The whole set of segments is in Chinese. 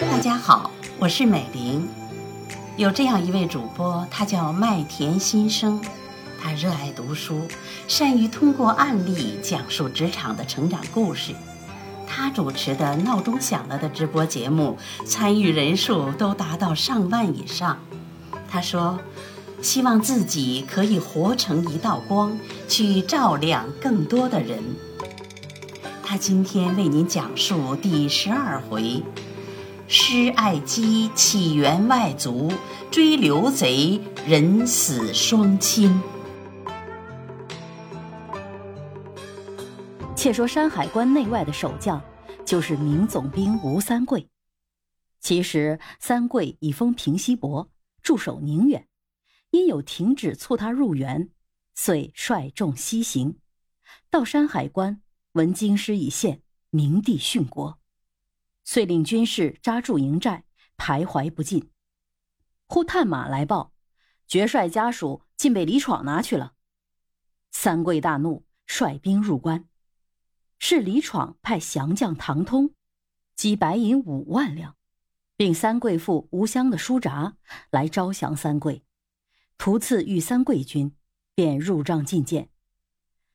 大家好，我是美玲。有这样一位主播，他叫麦田新生，他热爱读书，善于通过案例讲述职场的成长故事。他主持的“闹钟响了”的直播节目，参与人数都达到上万以上。他说：“希望自己可以活成一道光，去照亮更多的人。”他今天为您讲述第十二回。施爱姬起源外族，追刘贼人死双亲。且说山海关内外的守将，就是明总兵吴三桂。其实三桂已封平西伯，驻守宁远，因有停止促他入援，遂率众西行。到山海关，闻京师已陷，明帝殉国。遂令军士扎驻营寨，徘徊不进。忽探马来报，爵帅家属竟被李闯拿去了。三桂大怒，率兵入关。是李闯派降将唐通，积白银五万两，并三桂父吴襄的书札来招降三桂。途次遇三桂军，便入帐觐见。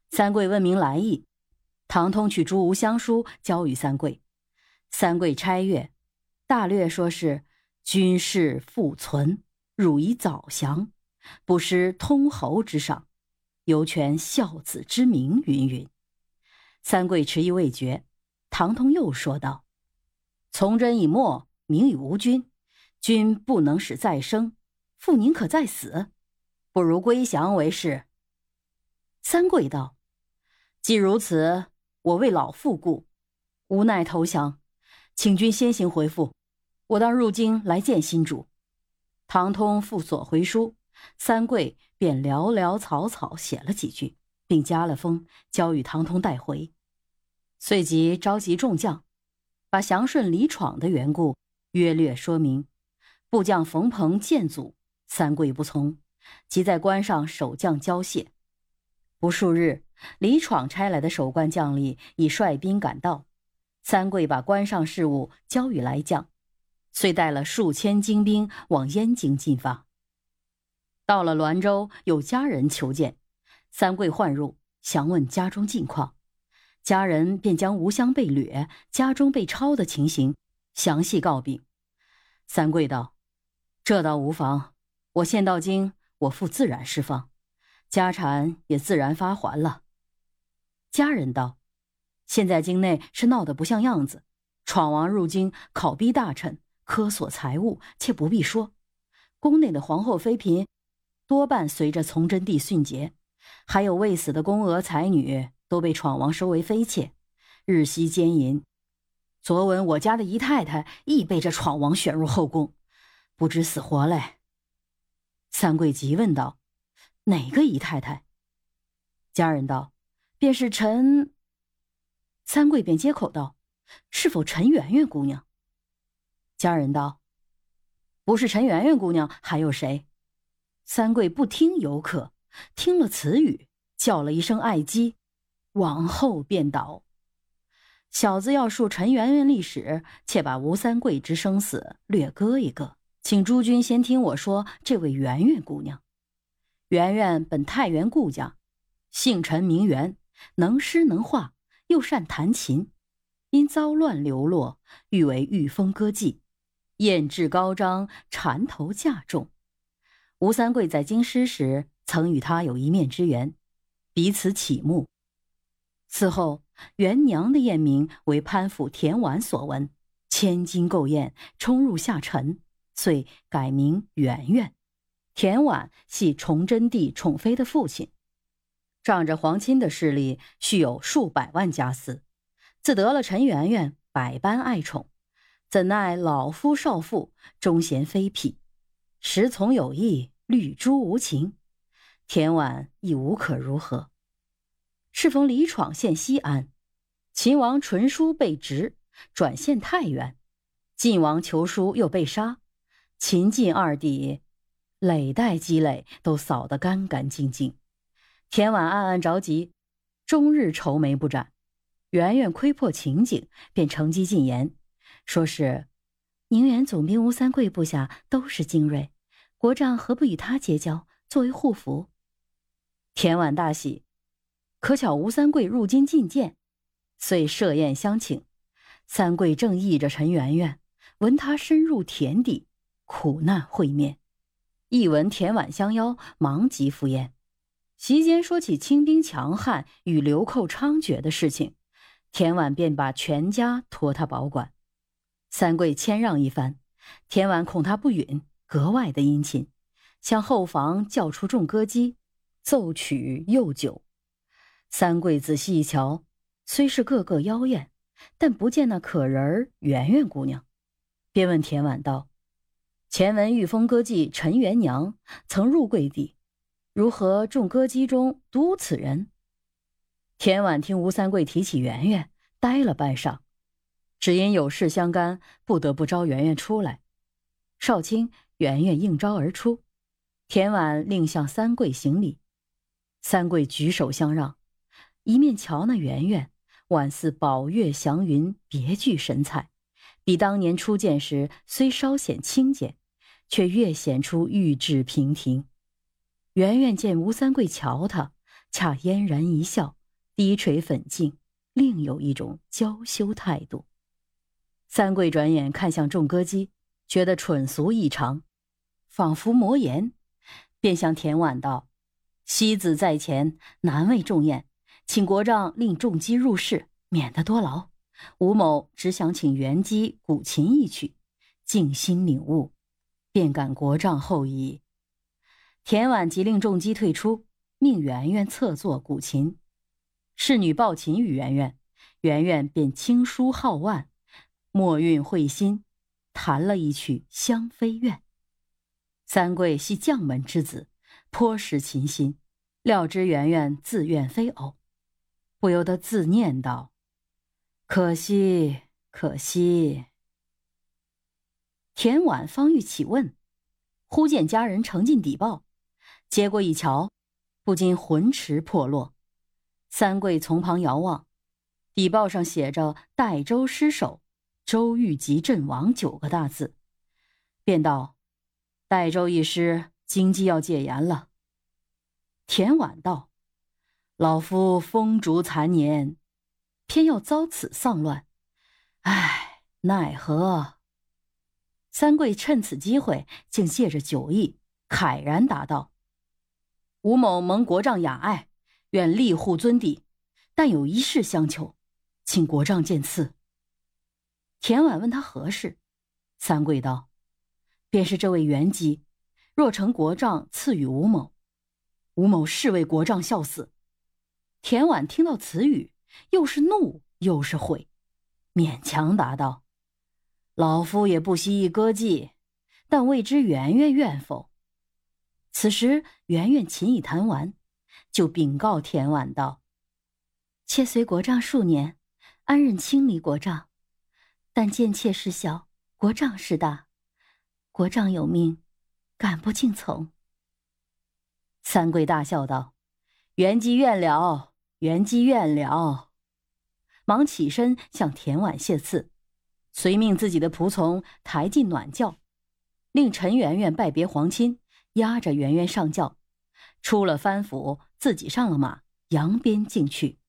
三桂问明来意，唐通取诸无相书交与三桂。三桂拆阅，大略说是军事复存，汝以早降，不失通侯之赏，犹全孝子之名。云云。三桂迟疑未决，唐通又说道：“从真以没，名以无君，君不能使再生，父宁可再死？不如归降为是。”三桂道：“既如此，我为老父故，无奈投降。”请君先行回复，我当入京来见新主。唐通复所回书，三桂便潦潦草草写了几句，并加了封，交与唐通带回。遂即召集众将，把降顺李闯的缘故约略说明。部将冯鹏谏阻，三桂不从，即在关上守将交械。不数日，李闯差来的守关将吏已率兵赶到。三桂把关上事务交与来将，遂带了数千精兵往燕京进发。到了滦州，有家人求见，三桂唤入，详问家中近况。家人便将吴襄被掠、家中被抄的情形详细告禀。三桂道：“这倒无妨，我现到京，我父自然释放，家产也自然发还了。”家人道。现在京内是闹得不像样子，闯王入京，拷逼大臣，苛索财物，且不必说。宫内的皇后妃嫔，多半随着崇祯帝殉节，还有未死的宫娥才女，都被闯王收为妃妾，日夕奸淫。昨闻我家的姨太太亦被这闯王选入后宫，不知死活嘞。三桂急问道：“哪个姨太太？”家人道：“便是陈。”三桂便接口道：“是否陈圆圆姑娘？”家人道：“不是陈圆圆姑娘，还有谁？”三桂不听犹可，听了此语，叫了一声“爱姬”，往后便倒。小子要述陈圆圆历史，且把吴三桂之生死略搁一搁，请诸君先听我说这位圆圆姑娘。圆圆本太原顾家，姓陈名媛，能诗能画。又善弹琴，因遭乱流落，欲为御风歌妓，艳质高张，缠头嫁众。吴三桂在京师时，曾与她有一面之缘，彼此启慕。此后，元娘的艳名为潘府田婉所闻，千金购艳，冲入下臣，遂改名圆圆。田婉系崇祯帝宠妃的父亲。仗着皇亲的势力，蓄有数百万家私，自得了陈圆圆，百般爱宠，怎奈老夫少妇忠贤妃嫔，时从有意，绿珠无情，田婉亦无可如何。适逢李闯陷西安，秦王纯书被执，转陷太原，晋王求书又被杀，秦晋二帝累代积累都扫得干干净净。田婉暗暗着急，终日愁眉不展。圆圆窥破情景，便乘机进言，说是宁远总兵吴三桂部下都是精锐，国丈何不与他结交，作为护符？田婉大喜，可巧吴三桂入京觐见，遂设宴相请。三桂正议着陈圆圆，闻他深入田底，苦难会面，一闻田婉相邀，忙即赴宴。席间说起清兵强悍与流寇猖獗的事情。田婉便把全家托他保管，三桂谦让一番，田婉恐他不允，格外的殷勤，向后房叫出众歌姬，奏曲又酒。三桂仔细一瞧，虽是个个妖艳，但不见那可人圆圆姑娘，便问田婉道：“前闻御风歌妓陈元娘曾入贵地，如何众歌姬中独此人？”田婉听吴三桂提起圆圆，呆了半晌，只因有事相干，不得不招圆圆出来。少卿，圆圆应招而出，田婉另向三桂行礼。三桂举手相让，一面瞧那圆圆，宛似宝月祥云，别具神采，比当年初见时虽稍显清简，却越显出玉质平平。圆圆见吴三桂瞧他，恰嫣然一笑。低垂粉颈，另有一种娇羞态度。三桂转眼看向众歌姬，觉得蠢俗异常，仿佛魔言，便向田婉道：“西子在前，难为众宴，请国丈令众姬入室，免得多劳。吴某只想请元姬古琴一曲，静心领悟，便感国丈厚意。”田婉即令众姬退出，命圆圆侧坐鼓琴。侍女抱琴与圆圆，圆圆便轻舒皓腕，墨韵会心，弹了一曲《香妃怨》。三桂系将门之子，颇识琴心，料知圆圆自愿非偶，不由得自念道：“可惜，可惜。”田婉方欲起问，忽见家人呈进底报，接过一瞧，不禁魂驰魄落。三桂从旁遥望，底报上写着“代州失守，周玉吉阵亡”九个大字，便道：“代州一失，经济要戒严了。”田婉道：“老夫风烛残年，偏要遭此丧乱，唉，奈何？”三桂趁此机会，竟借着酒意，慨然答道：“吴某蒙国丈雅爱。”愿立护尊邸，但有一事相求，请国丈见赐。田婉问他何事，三桂道：“便是这位元姬，若成国丈赐予吴某，吴某誓为国丈效死。”田婉听到此语，又是怒又是悔，勉强答道：“老夫也不惜一歌妓，但未知圆圆愿否？”此时圆圆琴已弹完。就禀告田婉道：“妾随国丈数年，安忍轻离国丈，但见妾事小，国丈事大，国丈有命，敢不敬从？”三桂大笑道：“元姬愿了，元姬愿了。”忙起身向田婉谢赐，遂命自己的仆从抬进暖轿，令陈圆圆拜别皇亲，押着圆圆上轿。出了藩府，自己上了马，扬鞭进去。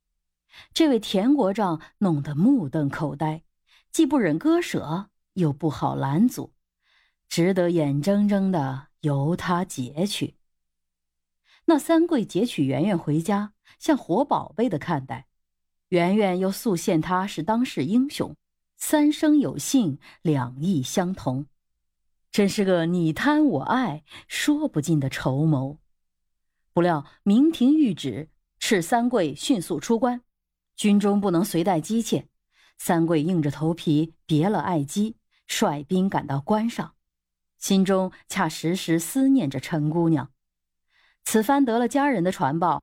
这位田国丈弄得目瞪口呆，既不忍割舍，又不好拦阻，只得眼睁睁的由他劫去。那三桂劫取圆圆回家，像活宝贝的看待。圆圆又素羡他是当世英雄，三生有幸，两意相同，真是个你贪我爱，说不尽的筹谋。不料明廷谕旨，敕三桂迅速出关，军中不能随带姬妾。三桂硬着头皮别了爱姬，率兵赶到关上，心中恰时时思念着陈姑娘。此番得了家人的传报，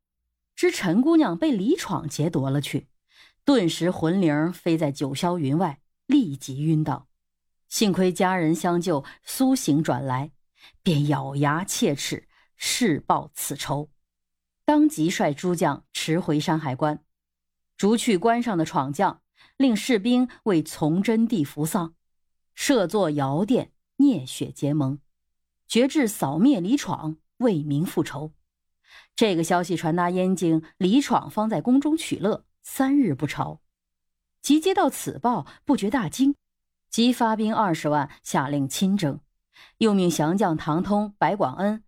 知陈姑娘被李闯劫夺了去，顿时魂灵飞在九霄云外，立即晕倒。幸亏家人相救，苏醒转来，便咬牙切齿。誓报此仇，当即率诸将驰回山海关。逐去关上的闯将，令士兵为崇祯帝扶丧，设作窑殿，聂雪结盟，决志扫灭李闯，为民复仇。这个消息传达燕京，李闯方在宫中取乐，三日不朝。即接到此报，不觉大惊，即发兵二十万，下令亲征，又命降将唐通、白广恩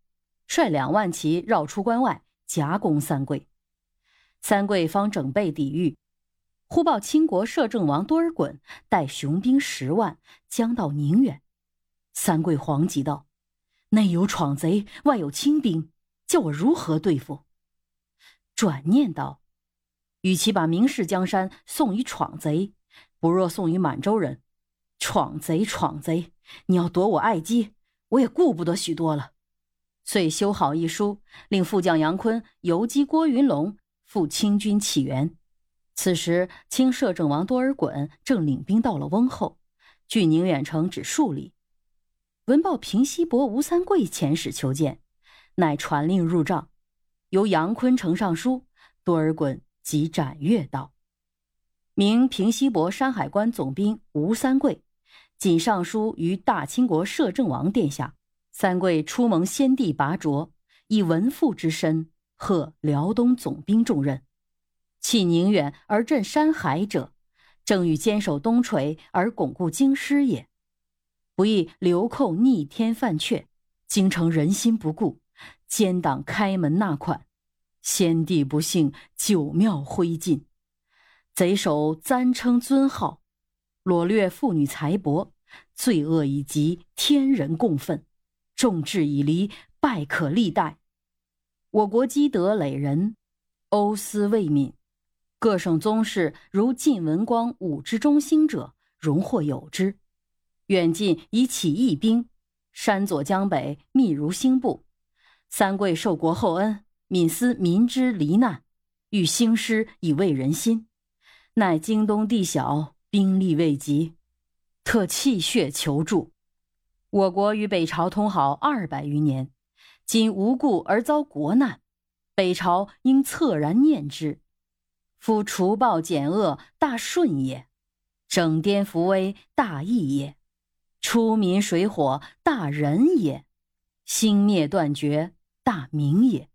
率两万骑绕出关外，夹攻三桂。三桂方整备抵御，忽报清国摄政王多尔衮带雄兵十万将到宁远。三桂惶急道：“内有闯贼，外有清兵。”叫我如何对付？转念道：“与其把明氏江山送与闯贼，不若送与满洲人。闯贼，闯贼！你要夺我爱姬，我也顾不得许多了。”遂修好一书，令副将杨坤游击郭云龙赴清军起援。此时，清摄政王多尔衮正领兵到了翁后，距宁远城只数里。闻报平西伯吴三桂遣使求见。乃传令入帐，由杨坤呈上书，多尔衮即斩月道：“明平西伯山海关总兵吴三桂，谨上书于大清国摄政王殿下。三桂初蒙先帝拔擢，以文父之身，贺辽东总兵重任。弃宁远而镇山海者，正欲坚守东陲而巩固京师也。不意流寇逆天犯阙，京城人心不顾。”奸党开门纳款，先帝不幸，九庙灰烬。贼首簪称尊号，掳掠妇女财帛，罪恶已极，天人共愤。众志已离，败可历代。我国积德累人，欧思未泯。各省宗室如晋文光、武之中兴者，荣获有之。远近以起义兵，山左江北密如星部。三桂受国厚恩，敏思民之罹难，欲兴师以慰人心。乃京东地小，兵力未及，特泣血求助。我国与北朝通好二百余年，今无故而遭国难，北朝应恻然念之。夫除暴减恶，大顺也；整颠扶危，大义也；出民水火，大仁也；兴灭断绝。大明也，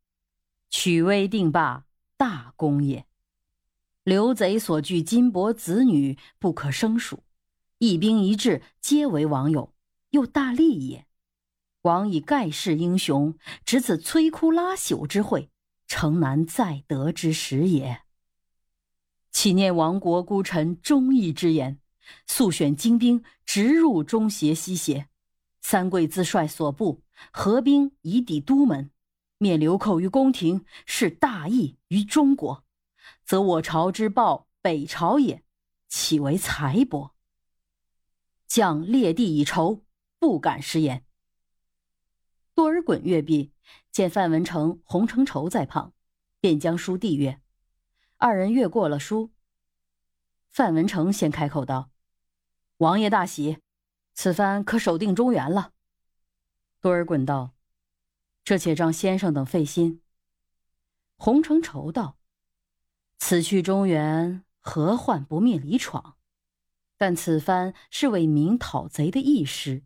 取威定霸，大功也。刘贼所惧金帛子女，不可胜数。一兵一制，皆为王友，又大利也。王以盖世英雄，值此摧枯拉朽之会，诚难再得之时也。岂念亡国孤臣忠义之言，速选精兵直入中邪西邪。三桂自率所部合兵以抵都门。灭流寇于宫廷，是大义于中国，则我朝之报北朝也，岂为财帛？将列地以酬，不敢食言。多尔衮阅毕，见范文成、洪承畴在旁，便将书递阅。二人阅过了书，范文成先开口道：“王爷大喜，此番可守定中原了。”多尔衮道。这且让先生等费心。洪承畴道：“此去中原，何患不灭李闯？但此番是为明讨贼的义师，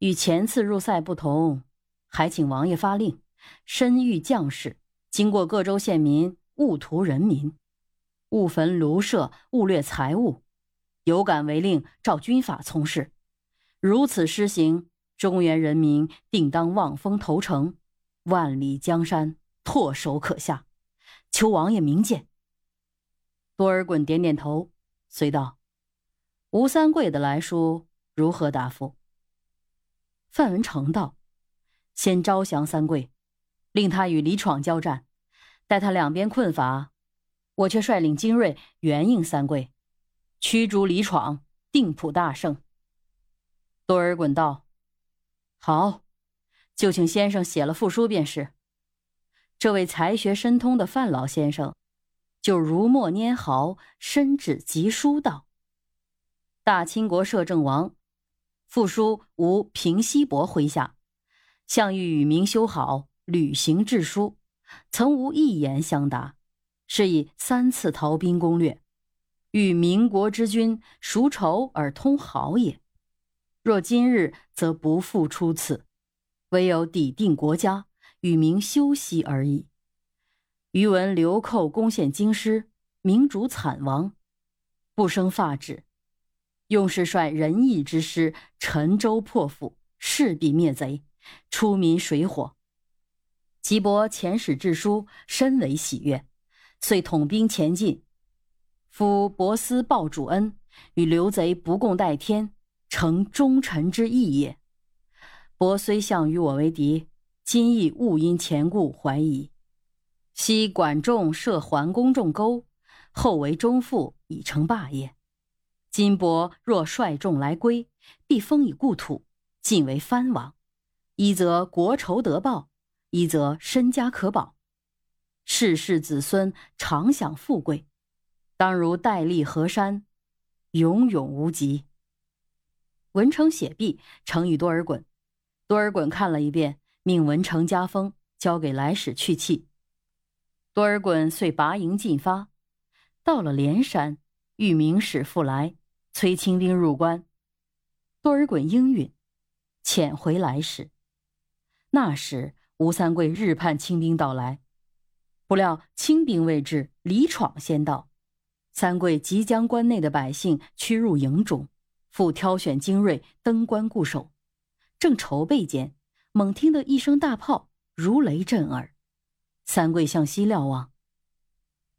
与前次入塞不同，还请王爷发令，深谕将士，经过各州县民，勿屠人民，勿焚庐舍，勿掠财物，有敢违令，照军法从事。如此施行，中原人民定当望风投诚。”万里江山唾手可下，求王爷明鉴。多尔衮点点头，遂道：“吴三桂的来书如何答复？”范文成道：“先招降三桂，令他与李闯交战，待他两边困乏，我却率领精锐援应三桂，驱逐李闯，定普大胜。”多尔衮道：“好。”就请先生写了复书便是。这位才学深通的范老先生，就如墨拈毫，伸指疾书道：“大清国摄政王，复书无平西伯麾下，项欲与民修好，履行致书，曾无一言相答。是以三次逃兵攻略，与民国之君孰仇而通好也。若今日，则不复出此，唯有抵定国家，与民休息而已。余闻流寇攻陷京师，民主惨亡，不生发指。用是率仁义之师，沉舟破釜，势必灭贼，出民水火。吉伯遣使致书，深为喜悦，遂统兵前进。夫伯思报主恩，与刘贼不共戴天，成忠臣之义也。伯虽向与我为敌，今亦勿因前故怀疑。昔管仲设桓公仲钩，后为中父，已成霸业。金伯若率众来归，必封以故土，晋为藩王。一则国仇得报，一则身家可保，世世子孙常享富贵。当如戴笠河山，永永无极。文成写毕，呈与多尔衮。多尔衮看了一遍，命文成加封，交给来使去气。多尔衮遂拔营进发，到了连山，遇明使复来。催清兵入关，多尔衮应允，遣回来使。那时吴三桂日盼清兵到来，不料清兵未至，李闯先到。三桂即将关内的百姓驱入营中，复挑选精锐登关固守。正筹备间，猛听得一声大炮如雷震耳，三桂向西瞭望。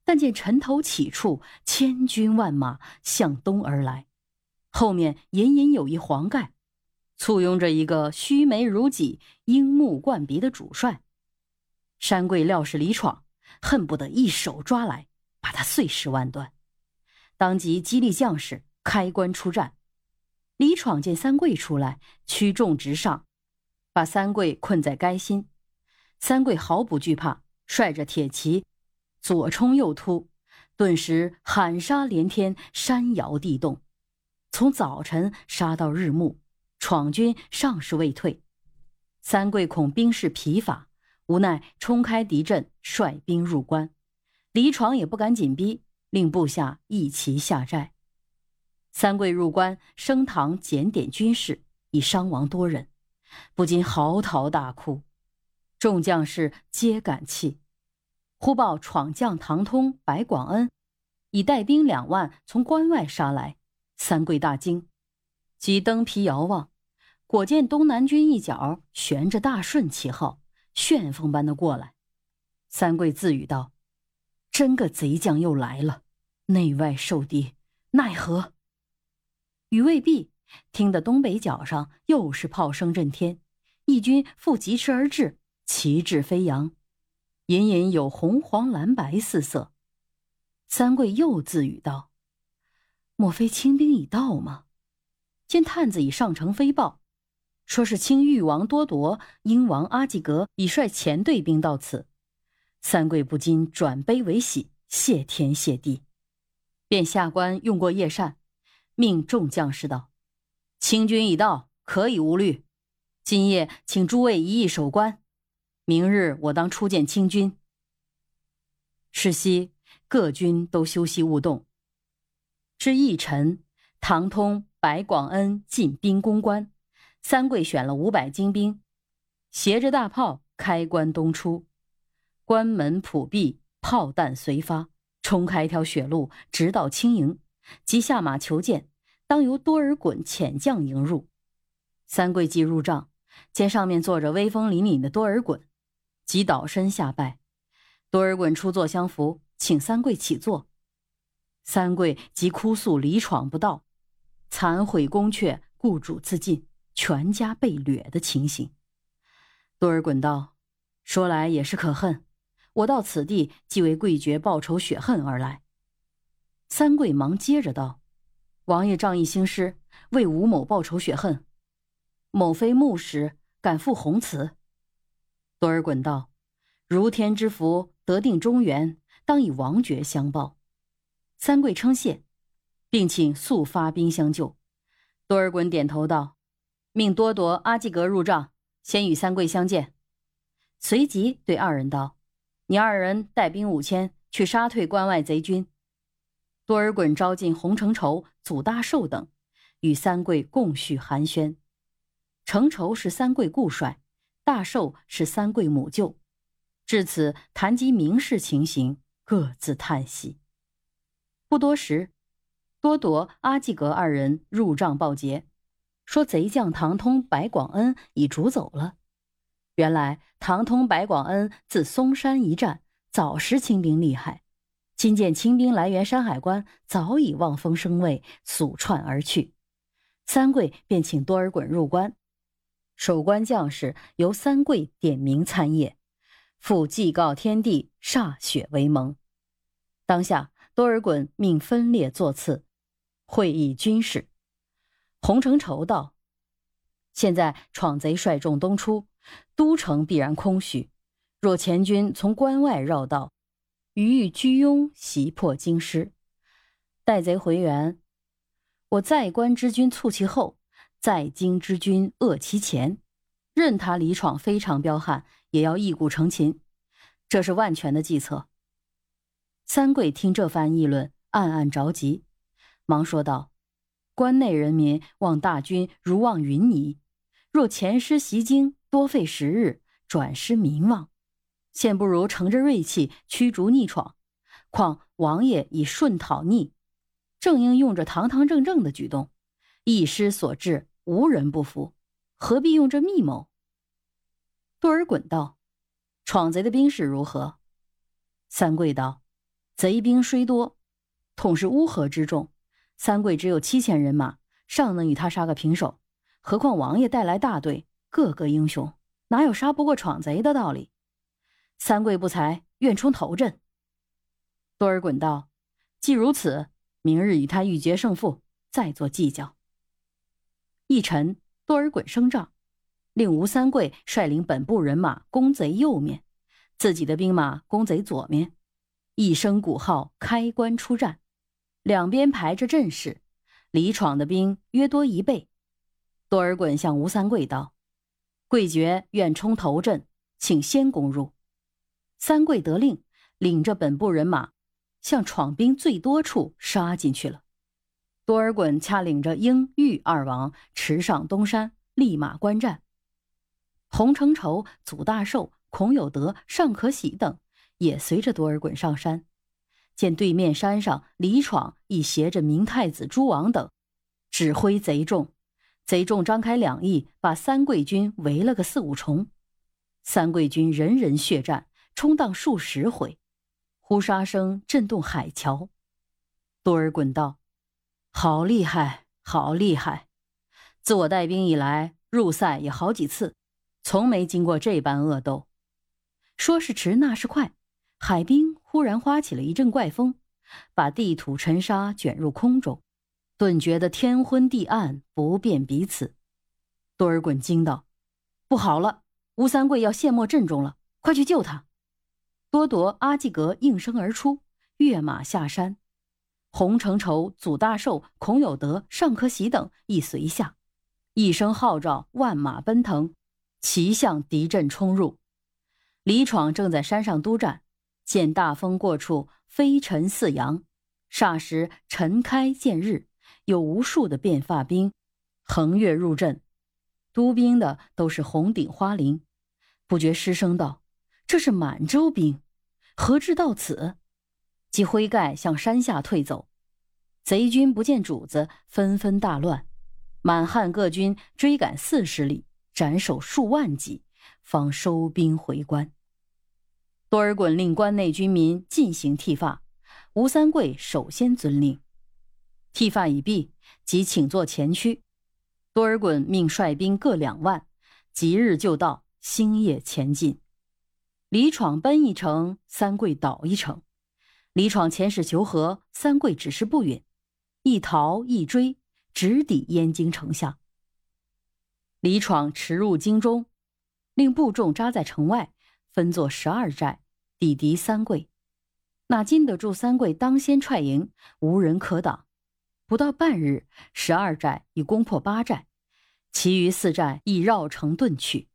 但见尘头起处，千军万马向东而来，后面隐隐有一黄盖，簇拥着一个须眉如戟、樱目贯鼻的主帅。山桂料是李闯，恨不得一手抓来，把他碎尸万段。当即激励将士开关出战。李闯见三桂出来，驱众直上，把三桂困在垓心。三桂毫不惧怕，率着铁骑。左冲右突，顿时喊杀连天，山摇地动。从早晨杀到日暮，闯军尚是未退。三桂恐兵士疲乏，无奈冲开敌阵，率兵入关。李闯也不敢紧逼，令部下一齐下寨。三桂入关，升堂检点军士，已伤亡多人，不禁嚎啕大哭。众将士皆感泣。忽报闯将唐通、白广恩，已带兵两万从关外杀来。三桂大惊，即登皮遥望，果见东南军一角悬着大顺旗号，旋风般的过来。三桂自语道：“真个贼将又来了，内外受敌，奈何？”语未毕，听得东北角上又是炮声震天，义军复疾驰而至，旗帜飞扬。隐隐有红、黄、蓝、白四色。三桂又自语道：“莫非清兵已到吗？”见探子已上城飞报，说是清誉王多铎、英王阿济格已率前队兵到此。三桂不禁转悲为喜，谢天谢地，便下官用过夜膳，命众将士道：“清军已到，可以无虑。今夜请诸位一意守关。”明日我当初见清军。是夕，各军都休息勿动。至翌晨，唐通、白广恩进兵攻关，三桂选了五百精兵，携着大炮开关东出。关门普闭，炮弹随发，冲开一条血路，直到清营。即下马求见，当由多尔衮遣将迎入。三桂即入帐，见上面坐着威风凛凛的多尔衮。即倒身下拜，多尔衮出座相扶，请三桂起坐。三桂即哭诉李闯不到，残毁宫阙，故主自尽，全家被掠的情形。多尔衮道：“说来也是可恨，我到此地即为贵爵报仇雪恨而来。”三桂忙接着道：“王爷仗义兴师，为吴某报仇雪恨，某非木石，敢负宏词。”多尔衮道：“如天之福，得定中原，当以王爵相报。”三桂称谢，并请速发兵相救。多尔衮点头道：“命多铎、阿济格入帐，先与三桂相见。”随即对二人道：“你二人带兵五千，去杀退关外贼军。多尔衮召进洪承畴、祖大寿等，与三桂共叙寒暄。承畴是三桂故帅，大寿是三桂母舅。至此谈及明事情形，各自叹息。不多时，多铎、阿济格二人入帐报捷，说贼将唐通、白广恩已逐走了。原来唐通、白广恩自嵩山一战，早识清兵厉害。今见清兵来援山海关，早已望风生畏，速窜而去。三桂便请多尔衮入关，守关将士由三桂点名参谒，复祭告天地，歃血为盟。当下多尔衮命分列座次，会议军事。洪承畴道：“现在闯贼率众东出，都城必然空虚。若前军从关外绕道。”余欲居庸袭破京师，待贼回援，我在关之军促其后，在京之军扼其前。任他李闯非常彪悍，也要一鼓成擒。这是万全的计策。三桂听这番议论，暗暗着急，忙说道：“关内人民望大军如望云霓，若前师袭京，多费时日，转失民望。”现不如乘着锐气驱逐逆闯，况王爷已顺讨逆，正应用着堂堂正正的举动，一失所至，无人不服，何必用这密谋？多尔衮道：“闯贼的兵势如何？”三桂道：“贼兵虽多，统是乌合之众。三桂只有七千人马，尚能与他杀个平手。何况王爷带来大队，个个英雄，哪有杀不过闯贼的道理？”三桂不才，愿冲头阵。多尔衮道：“既如此，明日与他欲决胜负，再做计较。”一晨，多尔衮升帐，令吴三桂率领本部人马攻贼右面，自己的兵马攻贼左面。一声鼓号，开关出战，两边排着阵势，李闯的兵约多一倍。多尔衮向吴三桂道：“贵爵愿冲头阵，请先攻入。”三桂得令，领着本部人马，向闯兵最多处杀进去了。多尔衮恰领着英、玉二王驰上东山，立马观战。洪承畴、祖大寿、孔有德、尚可喜等也随着多尔衮上山，见对面山上李闯亦携着明太子、诸王等，指挥贼众。贼众张开两翼，把三桂军围了个四五重。三桂军人人血战。冲荡数十回，呼杀声震动海桥。多尔衮道：“好厉害，好厉害！自我带兵以来，入塞也好几次，从没经过这般恶斗。说是迟，那是快。海滨忽然刮起了一阵怪风，把地土尘沙卷入空中，顿觉得天昏地暗，不辨彼此。”多尔衮惊道：“不好了，吴三桂要陷没阵中了，快去救他！”多铎、阿济格应声而出，跃马下山。洪承畴、祖大寿、孔有德、尚可喜等亦随下。一声号召，万马奔腾，齐向敌阵冲入。李闯正在山上督战，见大风过处，飞尘似扬，霎时尘开见日，有无数的变发兵横越入阵。督兵的都是红顶花翎，不觉失声道：“这是满洲兵。”何至到此？即挥盖向山下退走。贼军不见主子，纷纷大乱。满汉各军追赶四十里，斩首数万级，方收兵回关。多尔衮令关内军民进行剃发，吴三桂首先遵令。剃发已毕，即请坐前驱。多尔衮命率兵各两万，即日就到，星夜前进。李闯奔一程，三桂倒一程。李闯遣使求和，三桂只是不允，一逃一追，直抵燕京城下。李闯驰入京中，令部众扎在城外，分作十二寨，抵敌三桂。哪禁得住三桂当先踹营，无人可挡。不到半日，十二寨已攻破八寨，其余四寨已绕城遁去。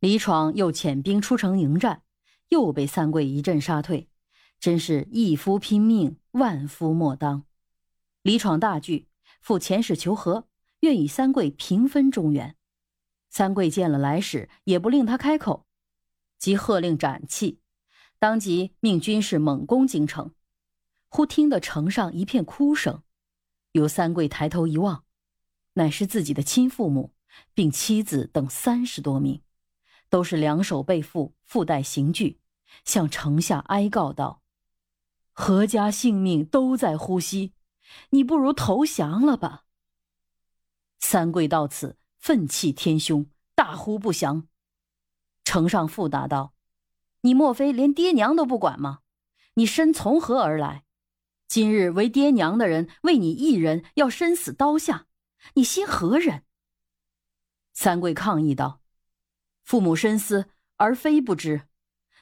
李闯又遣兵出城迎战。又被三桂一阵杀退，真是一夫拼命，万夫莫当。李闯大惧，赴前使求和，愿与三桂平分中原。三桂见了来使，也不令他开口，即喝令斩气，当即命军士猛攻京城。忽听得城上一片哭声，由三桂抬头一望，乃是自己的亲父母，并妻子等三十多名，都是两手被缚，附带刑具，向城下哀告道：“何家性命都在呼吸。”你不如投降了吧。三桂到此，愤气天凶，大呼不降。城上复答道：“你莫非连爹娘都不管吗？你身从何而来？今日为爹娘的人为你一人要身死刀下，你心何忍？”三桂抗议道：“父母深思，而非不知，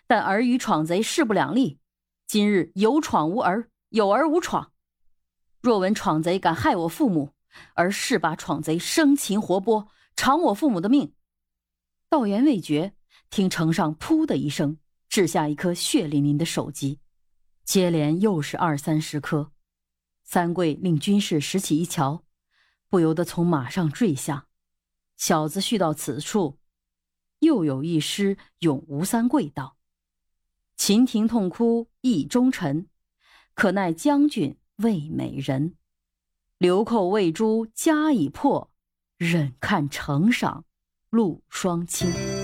但儿与闯贼势不两立。今日有闯无儿，有儿无闯。”若闻闯贼敢害我父母，而誓把闯贼生擒活剥，偿我父母的命。道言未绝，听城上“噗”的一声，掷下一颗血淋淋的首级，接连又是二三十颗。三桂令军士拾起一瞧，不由得从马上坠下。小子续到此处，又有一诗咏吴三桂道：“秦庭痛哭意忠臣，可奈将军。”未美人，流寇未珠家已破，忍看城上露霜清。